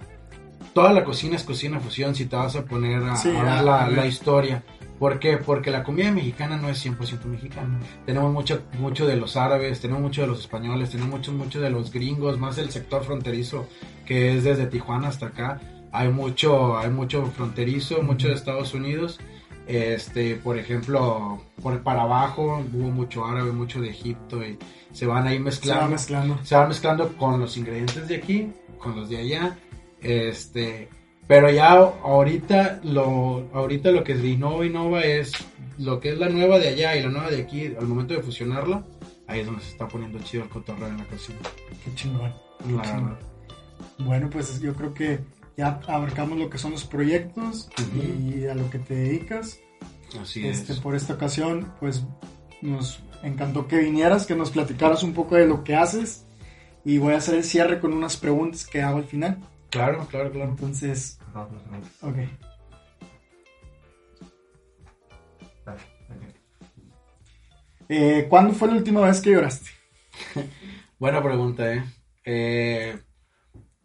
toda la cocina es cocina fusión si te vas a poner a, Sí, a ver la, la historia. ¿Por qué? Porque la comida mexicana no es 100% mexicana. Tenemos mucho, mucho de los árabes, tenemos mucho de los españoles, tenemos mucho, mucho de los gringos, más el sector fronterizo que es desde Tijuana hasta acá. Hay mucho, hay mucho fronterizo, mucho de Estados Unidos. Este, por ejemplo, por para abajo hubo mucho árabe, mucho de Egipto y se van ahí Se va mezclando. mezclando. Se van mezclando con los ingredientes de aquí, con los de allá. Este, pero ya ahorita lo, ahorita lo que es Innova Innova es lo que es la nueva de allá y la nueva de aquí, al momento de fusionarla, ahí es donde se está poniendo chido el cotorreo en la cocina. Qué chingón. La verdad. Bueno, pues yo creo que ya abarcamos lo que son los proyectos y a lo que te dedicas. Así Este, es. por esta ocasión, pues nos encantó que vinieras, que nos platicaras un poco de lo que haces. Y voy a hacer el cierre con unas preguntas que hago al final. Claro, claro, claro. Entonces, no, no. ok. Dale, dale. Eh, ¿Cuándo fue la última vez que lloraste? Buena pregunta, ¿eh? Eh,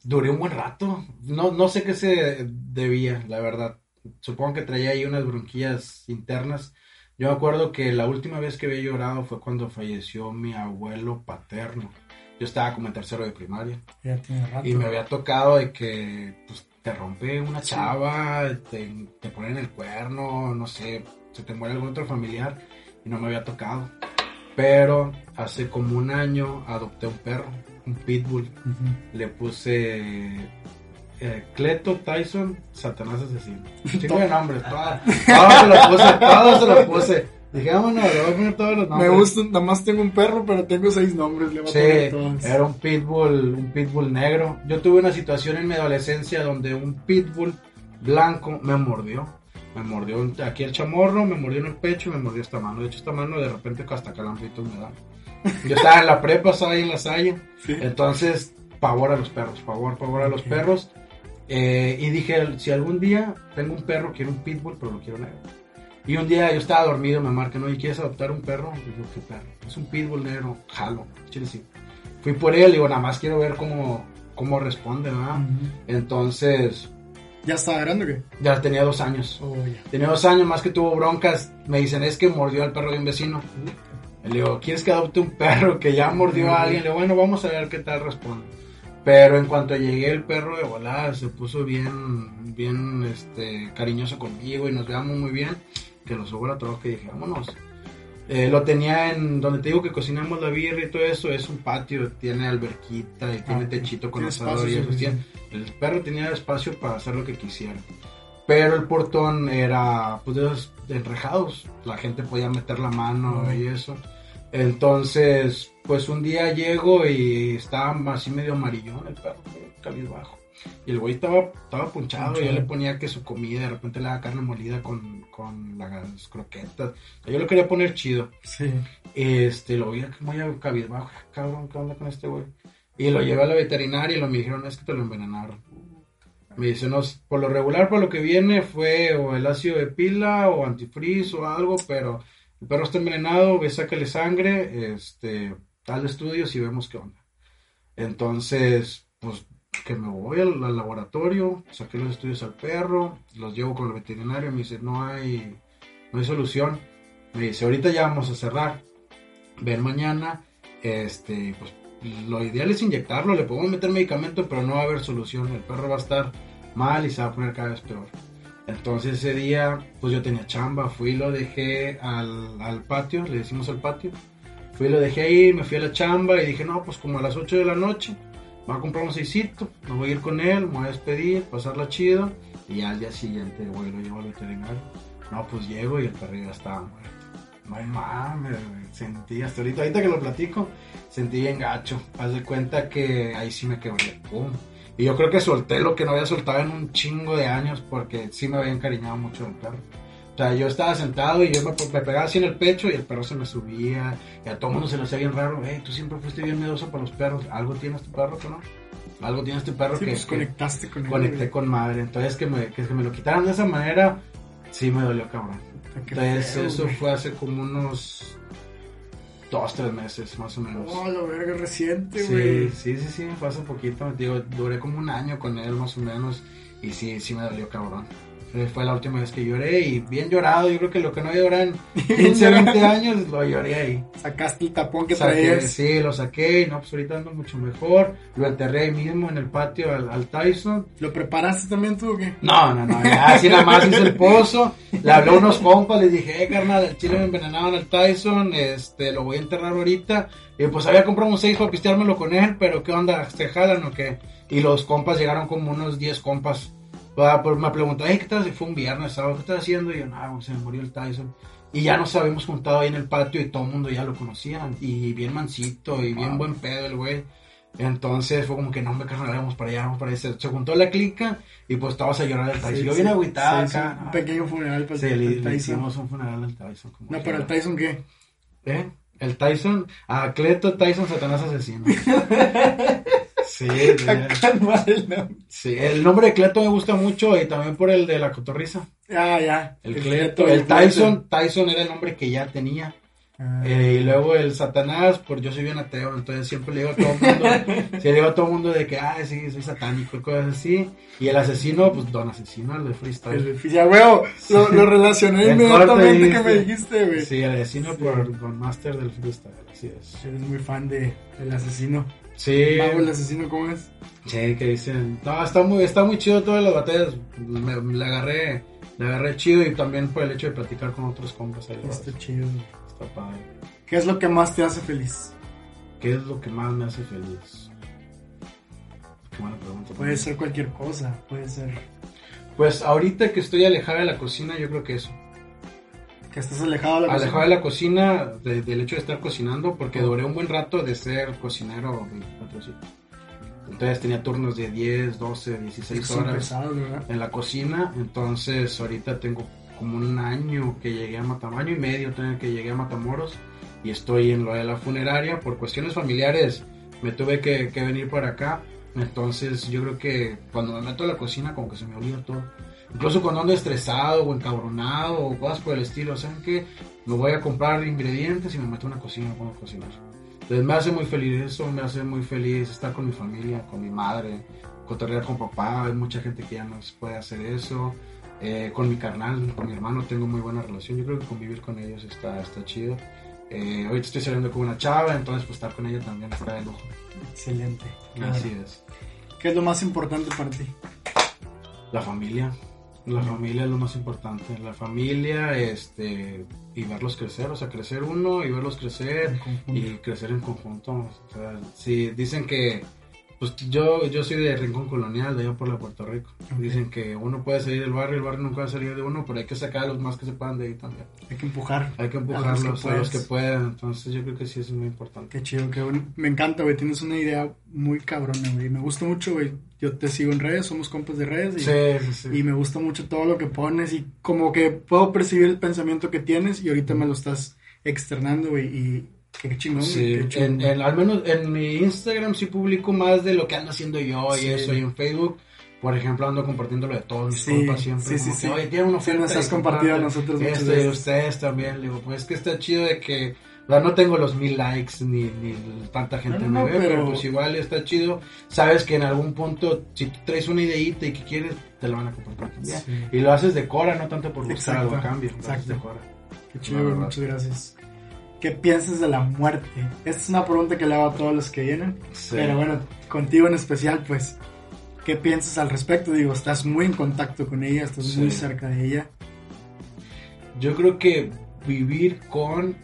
Duré un buen rato. No, no sé qué se debía, la verdad. Supongo que traía ahí unas bronquillas internas. Yo me acuerdo que la última vez que había llorado fue cuando falleció mi abuelo paterno. Yo estaba como en tercero de primaria. Ya tiene rato. Y me había tocado de que pues, te rompe una chava, te, te ponen el cuerno, no sé, se te muere algún otro familiar y no me había tocado. Pero hace como un año adopté un perro, un pitbull. Le puse eh, Cleto Tyson, Satanás Asesino. Chico de nombres, todas, todos se los puse, todos se los puse. Dije, vámonos, le voy a poner todos los Me nombres. gusta, nada más tengo un perro, pero tengo seis nombres. Le voy a poner Sí, todos. era un pitbull, un pitbull negro. Yo tuve una situación en mi adolescencia donde un pitbull blanco me mordió. Me mordió aquí el chamorro, me mordió en el pecho me mordió esta mano. De hecho, esta mano de repente hasta calambritos me da. Yo estaba en la prepa, estaba ahí en la salle. Sí. Entonces, pavor a los perros, pavor, pavor a los perros. Eh, y dije, si algún día tengo un perro, quiero un pitbull, pero lo quiero negro. Y un día yo estaba dormido, me marcan, oye, ¿quieres adoptar un perro? Y digo, ¿qué perro? Es un pitbull negro, jalo, sí. Fui por él, digo, nada más quiero ver cómo, cómo responde, ¿verdad? Entonces, ¿Ya estaba grande o qué? ya tenía dos años. Oh, ya. Tenía dos años, más que tuvo broncas. Me dicen, es que mordió al perro de un vecino. Le digo, ¿quieres que adopte un perro que ya mordió a alguien? Le digo, bueno, vamos a ver qué tal responde. Pero en cuanto llegué, el perro de volada se puso bien, bien, este, cariñoso conmigo y nos veamos muy bien. Que lo subo a y dije, vámonos. Eh, lo tenía en donde te digo que cocinamos la birra y todo eso. Es un patio, tiene alberquita y tiene Ah, techito con asador y eso. Tiene- El perro tenía espacio para hacer lo que quisiera. Pero el portón era pues de enrejados. La gente podía meter la mano Ujú. y eso. Entonces, pues un día llego y estaba así medio amarillón el perro, cabizbajo. Y el güey estaba, estaba punchado, y yo Punchado. le ponía que su comida, de repente le daba carne molida con, con las croquetas. O sea, yo lo quería poner chido. Sí. Este, lo que muy cabizbajo, "Ah, cabrón, ¿qué onda con este güey? Y lo llevé a la veterinaria y lo me dijeron, es que te lo envenenaron. Me dice, no, por lo regular, por lo que viene fue o el ácido de pila o antifreeze o algo, pero el perro está envenenado, ve, sácale sangre, este, tal estudios y vemos qué onda. Entonces, pues, que me voy al, laboratorio, saqué los estudios al perro, los llevo con el veterinario, me dice, no hay, no hay solución. Me dice, ahorita ya vamos a cerrar. Ven mañana, este, pues lo ideal es inyectarlo, le podemos meter medicamento, pero no va a haber solución. El perro va a estar mal y se va a poner cada vez peor. Entonces ese día, pues yo tenía chamba, fui y lo dejé al, patio, le decimos al patio. Fui y lo dejé ahí, me fui a la chamba y dije, no, pues como a las 8 de la noche, voy a comprar un seisito, me voy a ir con él, me voy a despedir, pasarla chido. Y al día siguiente, güey, lo llevo al veterinario. No, pues llego y el perro ya estaba muerto. No mames, sentí hasta ahorita, ahorita que lo platico, sentí bien gacho. Haz de cuenta que ahí sí me quebré, pum. Y yo creo que solté lo que no había soltado en un chingo de años porque sí me había encariñado mucho del perro. O sea, yo estaba sentado y yo me, me pegaba así en el pecho y el perro se me subía y a todo mundo se le hacía bien raro. Hey, tú siempre fuiste bien miedoso para los perros. ¿Algo tienes tu perro que no? Algo tienes tu perro Sí, que, pues que conectaste con él. conecté con madre. Entonces que me, que me lo quitaran de esa manera, sí me dolió cabrón. Entonces feo, eso güey. fue hace como unos dos, tres meses más o menos. Oh, la verga reciente, Sí, güey. sí, sí, sí, fue hace poquito, digo, duré como un año con él más o menos y sí, sí me dolió cabrón. Eh, Fue la última vez que lloré y bien llorado. Yo creo que lo que no lloré en 15, 20 años lo lloré ahí. Sacaste el tapón que traías. sí, lo saqué y no, pues ahorita ando mucho mejor. Lo enterré ahí mismo en el patio al, al Tyson. ¿Lo preparaste también tú o qué? No, no, no, ya así nada más hice el pozo. Le hablé a unos compas, les dije, eh, carnal, el chile me envenenaban al Tyson, este, lo voy a enterrar ahorita. Y pues había comprado un 6 para pisteármelo con él, pero ¿qué onda? ¿Se jalan o qué? Y los compas llegaron como unos 10 compas. Pues me preguntó, hey, ¿qué estás? haciendo? Fue un viernes, sábado, ¿qué estás haciendo? Y yo, no, se me murió el Tyson. Y ya nos habíamos juntado ahí en el patio y todo el mundo ya lo conocía. Y bien mansito y bien buen pedo el güey. Entonces fue como que no me carnal, vamos para allá, vamos para allá. Se, juntó la clica y pues estabas a llorar el Tyson. Sí, yo sí. agüitado Sí, acá. sí, Un pequeño funeral para Sí, el le, le Tyson. hicimos un funeral al Tyson. como No, pero el. Tyson qué? ¿Eh? El Tyson, a Cleto Tyson Satanás Asesino. sí, el nombre. sí, el nombre de Cleto me gusta mucho y también por el de la cotorriza. Ah, ya. El Cleto, Cleto, el. Tyson, Tyson era el nombre que ya tenía. Ah. Eh, y luego el Satanás, pues yo soy bien ateo, entonces siempre le digo a todo el mundo, sí, le digo a todo el mundo de que, ah, sí, soy satánico, y cosas así. Y el asesino, pues don asesino, el de freestyle. El- ya, weón, lo, lo relacioné En inmediatamente que me dijiste. dijiste, güey. Sí, el asesino por Don Master del freestyle, así es. Eres muy fan de, del asesino. Sí, Mago el asesino, ¿cómo es? sí, que dicen, no, está muy, está muy chido todas las batallas, me, me la agarré, la agarré chido y también por el hecho de platicar con otros compas ahí, Está chido. está padre. ¿Qué es lo que más te hace feliz? ¿Qué es lo que más me hace feliz? Qué buena pregunta. Puede ser cualquier cosa, puede ser Pues ahorita que estoy alejada de la cocina, yo creo que eso. Que estés alejado de la Alejada cocina. de la cocina, de- del hecho de estar cocinando, porque duré un buen rato de ser cocinero 24/7. Entonces tenía turnos de 10, 12, 16 Son horas ¿verdad? en la cocina. Entonces ahorita tengo como un año que llegué a Matamoros, año y medio que llegué a Matamoros y estoy en lo de la funeraria. Por cuestiones familiares me tuve que, que venir para acá. Entonces yo creo que cuando me meto a la cocina como que se me olvida todo. Incluso cuando ando estresado o encabronado o cosas por el estilo, ¿saben qué? Me voy a comprar ingredientes y me meto a una cocina me pongo a cocinar. Entonces me hace muy feliz eso, me hace muy feliz estar con mi familia, con mi madre, cotorrear con papá. Hay mucha gente que ya no puede hacer eso. Eh, con mi carnal, con mi hermano tengo muy buena relación. Yo creo que convivir con ellos está, está chido. Eh, ahorita estoy saliendo con una chava, entonces pues estar con ella también está de lujo. Excelente. Así es. ¿Qué es lo más importante para ti? La familia. La familia es lo más importante. La familia, este, y verlos crecer, o sea, crecer uno y verlos crecer y crecer en conjunto. O sea, si dicen que, pues yo, yo soy de Rincón Colonial, de allá por la Puerto Rico. Dicen que uno puede salir del barrio, el barrio nunca va a salir de uno, pero hay que sacar a los más que se puedan de ahí también. Hay que empujar. Hay que A los que empujarlos a los que puedas. puedan. Entonces yo creo que sí es muy importante. Qué chido, qué bueno. Me encanta, güey. Tienes una idea muy cabrona, güey. Me gusta mucho, güey. Yo te sigo en redes, somos compas de redes. Y, Sí, sí, sí. y me gusta mucho todo lo que pones y como que puedo percibir el pensamiento que tienes y ahorita me lo estás externando, güey. Y qué chingón. Sí, qué chingón. en, en- al menos en mi Instagram sí publico más de lo que ando haciendo yo y eso. Y en Facebook, por ejemplo, ando compartiendo lo de todos mis Sí, compas siempre. sí, como sí, que, sí. Oye, tiene una Sí, oferta. nos has compartido a nosotros muchas Esto y veces. ustedes también. Le digo, pues es que está chido de que. o sea, no tengo los mil likes ni, ni tanta gente No, no, me no, ve, pero... pero- pues igual está chido. Sabes que en algún punto, si tú traes una ideita y que quieres, te la van a compartir. Y lo haces de cora, no tanto por buscar algo a cambio. Lo haces exacto. de cora. Qué chido. Muchas gracias. ¿Qué piensas de la muerte? Esta es una pregunta que le hago a todos los que vienen. Sí. Pero bueno, contigo en especial, pues, ¿qué piensas al respecto? Digo, estás muy en contacto con ella, estás Sí. muy cerca de ella. Yo creo que vivir con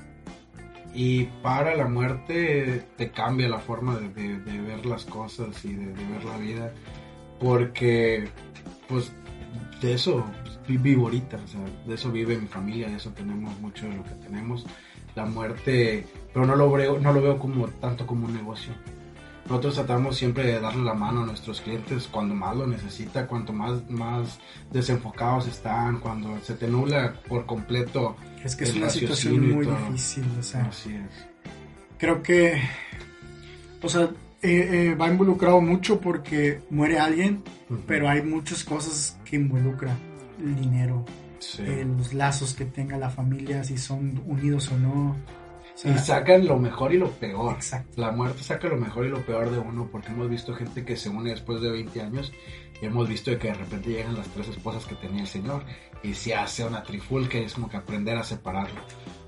y para la muerte te cambia la forma de, de- de ver las cosas y de, de ver la vida. Porque, pues, de eso vi- vivo ahorita, o sea, de eso vive mi familia, de eso tenemos mucho de lo que tenemos. La muerte, pero no lo veo, no lo veo como tanto como un negocio. Nosotros tratamos siempre de darle la mano a nuestros clientes cuando más lo necesita, cuanto más, más desenfocados están, cuando se te nubla por completo. Es que es una situación muy difícil, o sea, Así es. creo que, o sea, eh, eh, va involucrado mucho porque muere alguien, pero hay muchas cosas que involucra el dinero, Sí. eh, los lazos que tenga la familia, si son unidos o no. O sea, y sacan lo mejor y lo peor. Exacto. La muerte saca lo mejor y lo peor de uno porque hemos visto gente que se une después de 20 años Y hemos visto que de repente llegan las tres esposas que tenía el Señor y se hace una trifulca y es como que aprender a separarlo.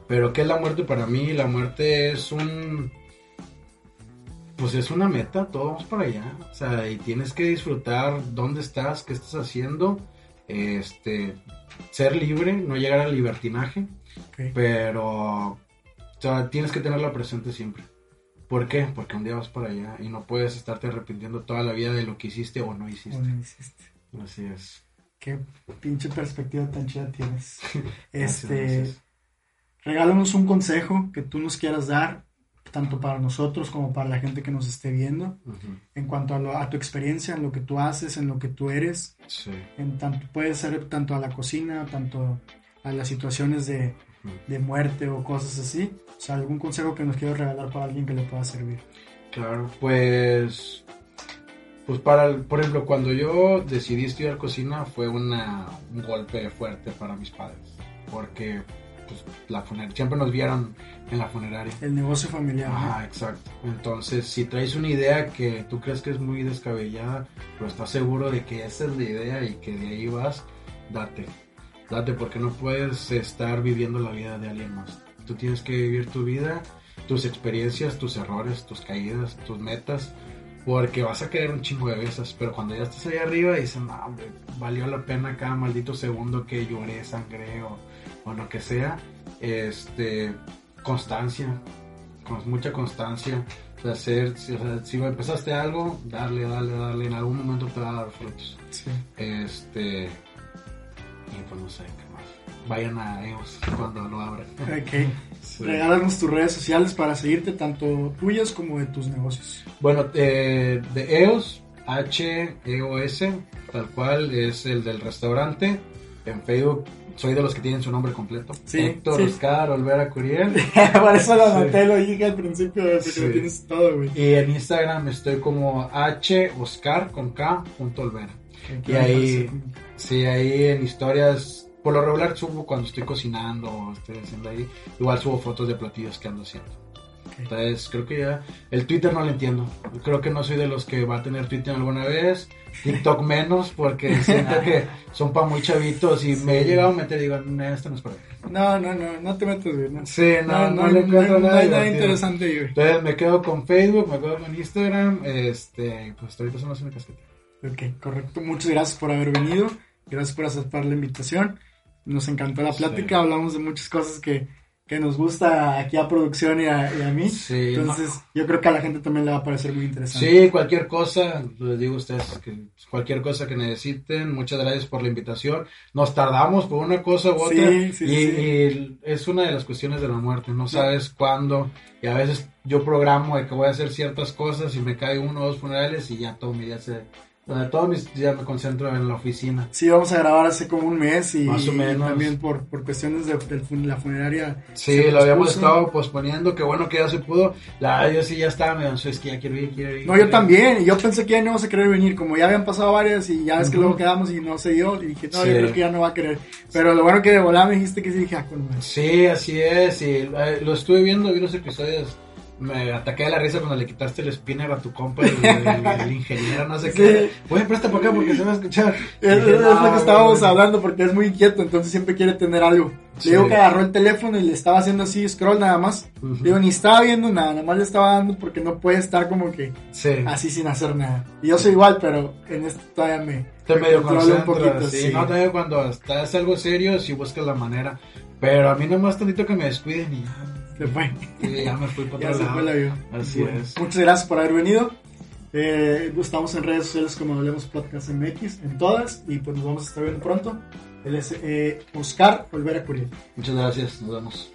Pero ¿qué es la muerte para mí? La muerte es un... Pues es una meta, todos vamos para allá. O sea, y tienes que disfrutar dónde estás, qué estás haciendo, este, ser libre, no llegar al libertinaje, pero o sea, tienes que tenerla presente siempre. ¿Por qué? Porque un día vas para allá y no puedes estarte arrepintiendo toda la vida de lo que hiciste o no hiciste. Bueno, hiciste. Así es. Qué pinche perspectiva tan chida tienes. Este, regálanos un consejo que tú nos quieras dar, tanto para nosotros como para la gente que nos esté viendo, en cuanto a, lo- a tu experiencia, en lo que tú haces, en lo que tú eres, Sí. en tanto, puede ser tanto a la cocina, tanto a las situaciones de muerte o cosas así. O sea, algún consejo que nos quieras regalar para alguien que le pueda servir. Claro, pues, pues para, el- por ejemplo, cuando yo decidí estudiar cocina fue una, un golpe fuerte para mis padres, porque pues, la funer- siempre nos vieron en la funeraria. El negocio familiar. ¿no? Ajá, exacto. Entonces, si traes una idea que tú crees que es muy descabellada, pero estás seguro de que esa es la idea y que de ahí vas, date. Date porque no puedes estar viviendo la vida de alguien más. Tú tienes que vivir tu vida, tus experiencias, tus errores, tus caídas, tus metas, porque vas a querer un chingo de veces, pero cuando ya estás ahí arriba dicen, no, hombre, valió la pena cada maldito segundo que lloré, sangré o, o lo que sea. Este, constancia, con mucha constancia, de hacer, si, o sea, si empezaste algo, darle, darle, darle, en algún momento te va a dar frutos. Sí. Este, y pues no sé qué más. Vayan a EOS cuando lo abran. Ok. Sí. Regálanos tus redes sociales para seguirte, tanto tuyas como de tus negocios. Bueno, eh, de EOS, H-E-O-S, tal cual, es el del restaurante. En Facebook soy de los que tienen su nombre completo. Sí, Héctor sí. Oscar Olvera Curiel. Por eso lo Sí. anoté, lo dije al principio, porque Sí. lo tienes todo, güey. Y en Instagram estoy como H Oscar con K punto Olvera. Y ahí, sí, ahí en historias, por lo regular subo cuando estoy cocinando o estoy haciendo ahí. Igual subo fotos de platillos que ando haciendo. Entonces, creo que ya. El Twitter no lo entiendo. Creo que no soy de los que va a tener Twitter alguna vez. TikTok menos, porque siento que son para muy chavitos y me he llegado a meter y digo, no, esto no es para mí. No, no, no, no te metas, güey. No, Sí, no, no, no, le no, encuentro no nada hay nada interesante güey. Entonces me quedo con Facebook, me quedo con Instagram, este, pues ahorita son las únicas que tengo. Ok, correcto. Muchas gracias por haber venido. Gracias por aceptar la invitación. Nos encantó la plática. Sí. Hablamos de muchas cosas que, que nos gusta aquí a producción y a, y a mí. Sí, Entonces, yo creo que a la gente también le va a parecer muy interesante. Sí, cualquier cosa, les digo a ustedes que cualquier cosa que necesiten, muchas gracias por la invitación. Nos tardamos por una cosa u otra Sí, sí, y, sí. y es una de las cuestiones de la muerte, no sabes cuándo y a veces yo programo de que voy a hacer ciertas cosas y me cae uno o dos funerales y ya todo mi día se... donde todo mis días me concentro en la oficina. Sí, vamos a grabar hace como un mes y, Más o menos. también por, por cuestiones de, la funeraria. Sí, lo habíamos estado posponiendo, qué bueno que ya se pudo. La yo sí ya estaba medio ansioso, es que ya quiero ir, quiero ir. No, quiero yo ir. también. Yo pensé que ya no íbamos a querer venir. Como ya habían pasado varias y ya ves que luego quedamos y no se dio. Y dije, no, Sí. yo creo que ya no va a querer. Pero lo bueno que de volada me dijiste que sí, dije, ah. Sí, así es, y eh, lo estuve viendo, vi los episodios, me ataqué de la risa cuando le quitaste el spinner a tu compa, el, el- el ingeniero, no sé Sí. qué. Oye, presta para acá porque se va a escuchar. Es, Dije, es lo "No, que estábamos güey". hablando porque es muy inquieto, entonces siempre quiere tener algo. Sí. Le digo que agarró el teléfono y le estaba haciendo así scroll nada más. Ujú. Digo, ni estaba viendo nada, nada más le estaba dando porque no puede estar como que Sí, así sin hacer nada. Y yo soy igual, pero en esto todavía me, te me medio un poquito. sí, no, también cuando estás algo serio, si buscas la manera, pero a mí nomás tantito que me descuiden y ya, Se fue. ya me fui para Ya se fue el avión. Así Bueno, es. Muchas gracias por haber venido. Eh, estamos en redes sociales como Hablemos Podcast MX, en todas, y pues nos vamos a estar viendo pronto. Él es eh, Oscar Olvera Curiel. Muchas gracias, nos vemos.